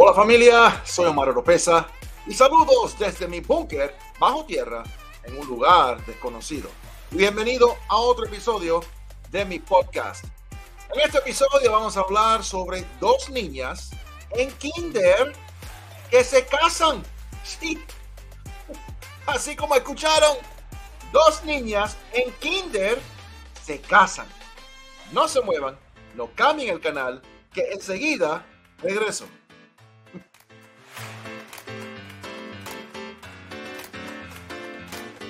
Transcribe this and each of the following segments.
Hola familia, soy Omar Oropesa y saludos desde mi búnker bajo tierra en un lugar desconocido. Bienvenido a otro episodio de mi podcast. En este episodio vamos a hablar sobre dos niñas en kinder que se casan. Sí, así como escucharon, dos niñas en kinder se casan. No se muevan, no cambien el canal, que enseguida regreso.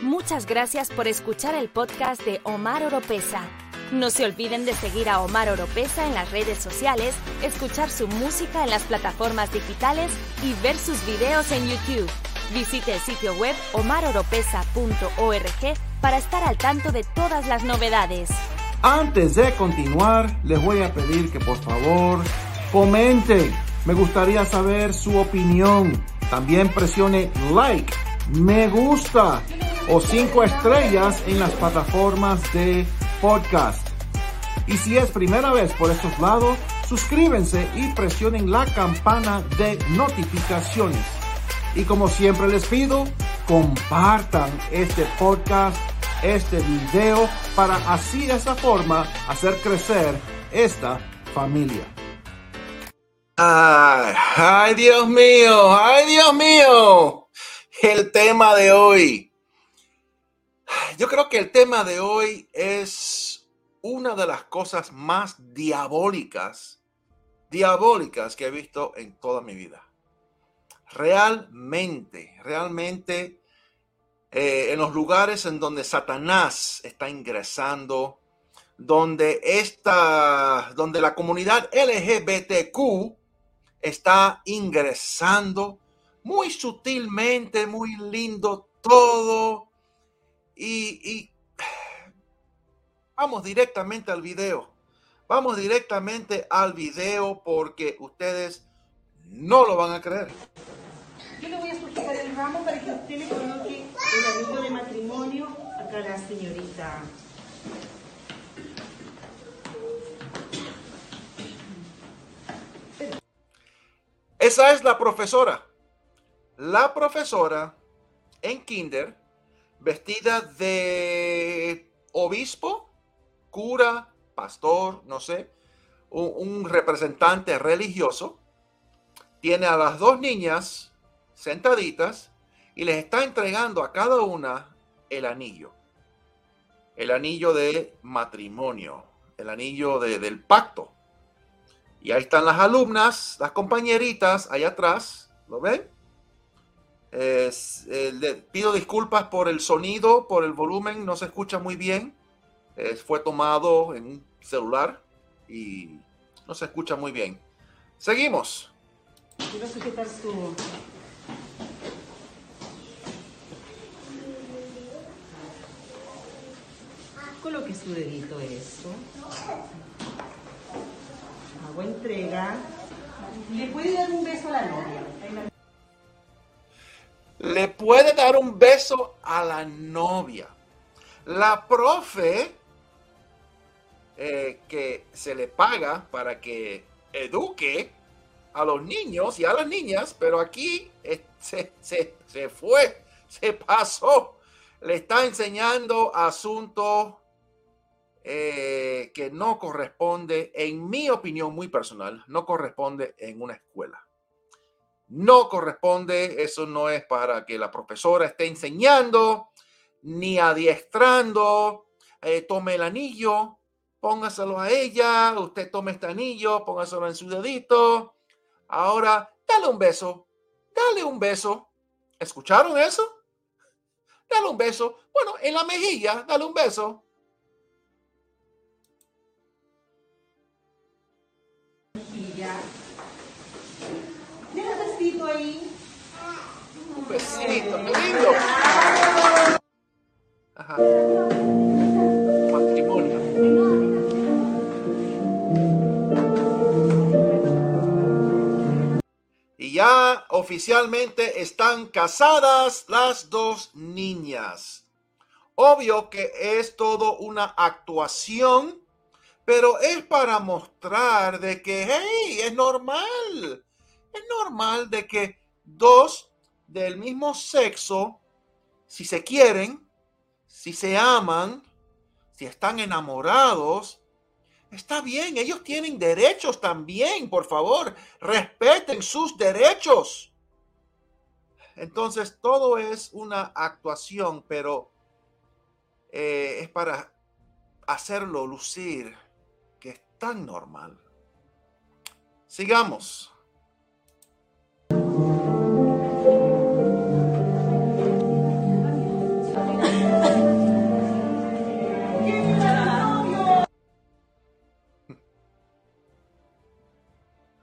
Muchas gracias por escuchar el podcast de Omar Oropesa. No se olviden de seguir a Omar Oropesa en las redes sociales, escuchar su música en las plataformas digitales y ver sus videos en YouTube. Visite el sitio web omaroropesa.org para estar al tanto de todas las novedades. Antes de continuar, les voy a pedir que por favor comenten. Me gustaría saber su opinión. También presione like, me gusta o cinco estrellas en las plataformas de podcast. Y si es primera vez por estos lados, suscríbanse y presionen la campana de notificaciones. Y como siempre les pido, compartan este podcast este video para así de esa forma hacer crecer esta familia. Ay, Dios mío, ay, Dios mío. El tema de hoy. Yo creo que el tema de hoy es una de las cosas más diabólicas, diabólicas que he visto en toda mi vida. Realmente, realmente eh, en los lugares en donde Satanás está ingresando, donde esta, donde la comunidad LGBTQ está ingresando muy sutilmente, muy lindo todo. Y, y vamos directamente al video. Vamos directamente al video porque ustedes no lo van a creer. Yo le voy a sujetar el ramo para que usted le coloque el anillo de matrimonio acá a la señorita. Esa es la profesora. La profesora en kinder, vestida de obispo, cura, pastor, no sé, un, representante religioso, tiene a las dos niñas sentaditas y les está entregando a cada una el anillo. El anillo de matrimonio, el anillo de, del pacto. Y ahí están las alumnas, las compañeritas, allá atrás, ¿lo ven? Eh, pido disculpas por el sonido, por el volumen, no se escucha muy bien. Eh, fue tomado en un celular y no se escucha muy bien. Seguimos. Quiero sujetar su... Coloque su dedito eso. Hago entrega. Le puede dar un beso a la novia. Le puede dar un beso a la novia. La profe eh, que se le paga para que eduque a los niños y a las niñas, pero aquí se, se, se fue, se pasó. Le está enseñando asuntos eh, que no corresponde, en mi opinión muy personal, no corresponde en una escuela. No corresponde, eso no es para que la profesora esté enseñando ni adiestrando. Eh, tome el anillo, póngaselo a ella, usted tome este anillo, póngaselo en su dedito. Ahora, dale un beso, dale un beso. ¿Escucharon eso? Dale un beso. Bueno, en la mejilla, dale un beso. Deja el besito ahí. Un besito, qué lindo. Ajá. Matrimonio. Y ya oficialmente están casadas las dos niñas. Obvio que es todo una actuación, pero es para mostrar de que, hey, es normal es normal de que dos del mismo sexo, si se quieren, si se aman, si están enamorados, está bien, ellos tienen derechos también, por favor, respeten sus derechos. Entonces, todo es una actuación, pero eh, es para hacerlo lucir que es tan normal. Sigamos.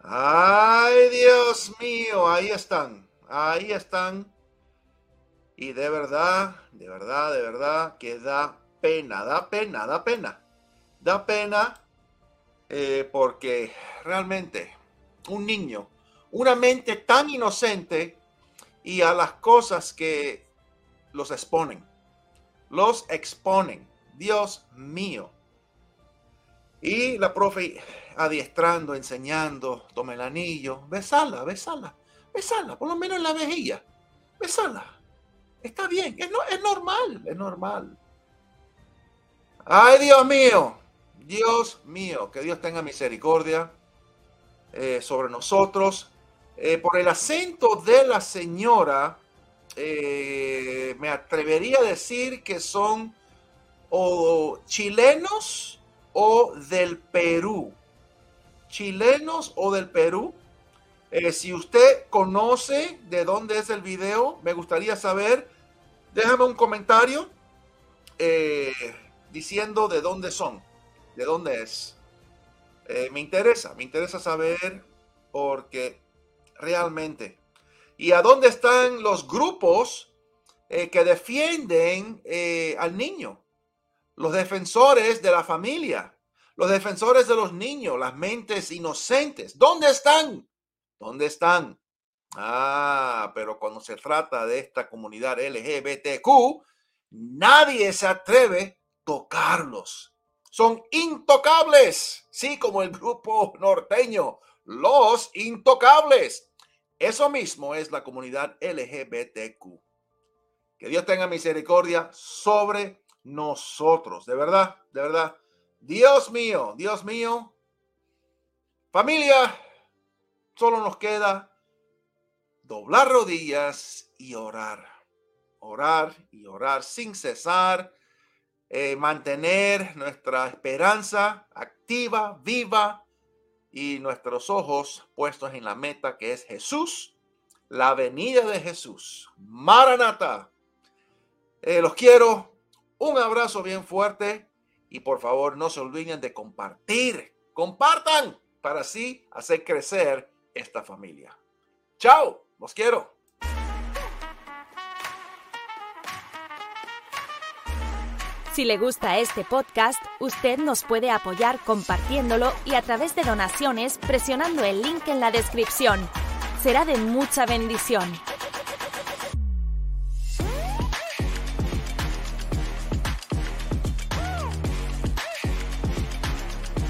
Ay, Dios mío, ahí están, ahí están. Y de verdad, de verdad, de verdad, que da pena, da pena, da pena. Da pena eh, porque realmente un niño, una mente tan inocente y a las cosas que los exponen, los exponen. Dios mío. Y la profe adiestrando, enseñando, tome el anillo, besala, besala, besala, por lo menos en la mejilla, besala. Está bien, es normal, es normal. Ay, Dios mío, Dios mío, que Dios tenga misericordia eh, sobre nosotros. Eh, por el acento de la señora, eh, me atrevería a decir que son o chilenos o del Perú. Chilenos o del Perú. si usted conoce de dónde es el video, me gustaría saber. Déjame un comentario diciendo de dónde son de dónde es. Eh, me interesa, me interesa saber porque realmente. ¿Y a dónde están los grupos eh, que defienden eh, al niño? Los defensores de la familia, los defensores de los niños, las mentes inocentes. ¿Dónde están? ¿Dónde están? Ah, pero cuando se trata de esta comunidad LGBTQ, nadie se atreve a tocarlos son intocables, sí, como el grupo norteño, los intocables. Eso mismo es la comunidad LGBTQ. Que Dios tenga misericordia sobre nosotros, de verdad, de verdad. Dios mío, Dios mío. Familia, solo nos queda doblar rodillas y orar. Orar y orar sin cesar eh, mantener nuestra esperanza activa, viva y nuestros ojos puestos en la meta que es Jesús, la venida de Jesús. Maranata. Eh, los quiero. Un abrazo bien fuerte y por favor no se olviden de compartir. Compartan para así hacer crecer esta familia. Chao. Los quiero. Si le gusta este podcast, usted nos puede apoyar compartiéndolo y a través de donaciones presionando el link en la descripción. Será de mucha bendición.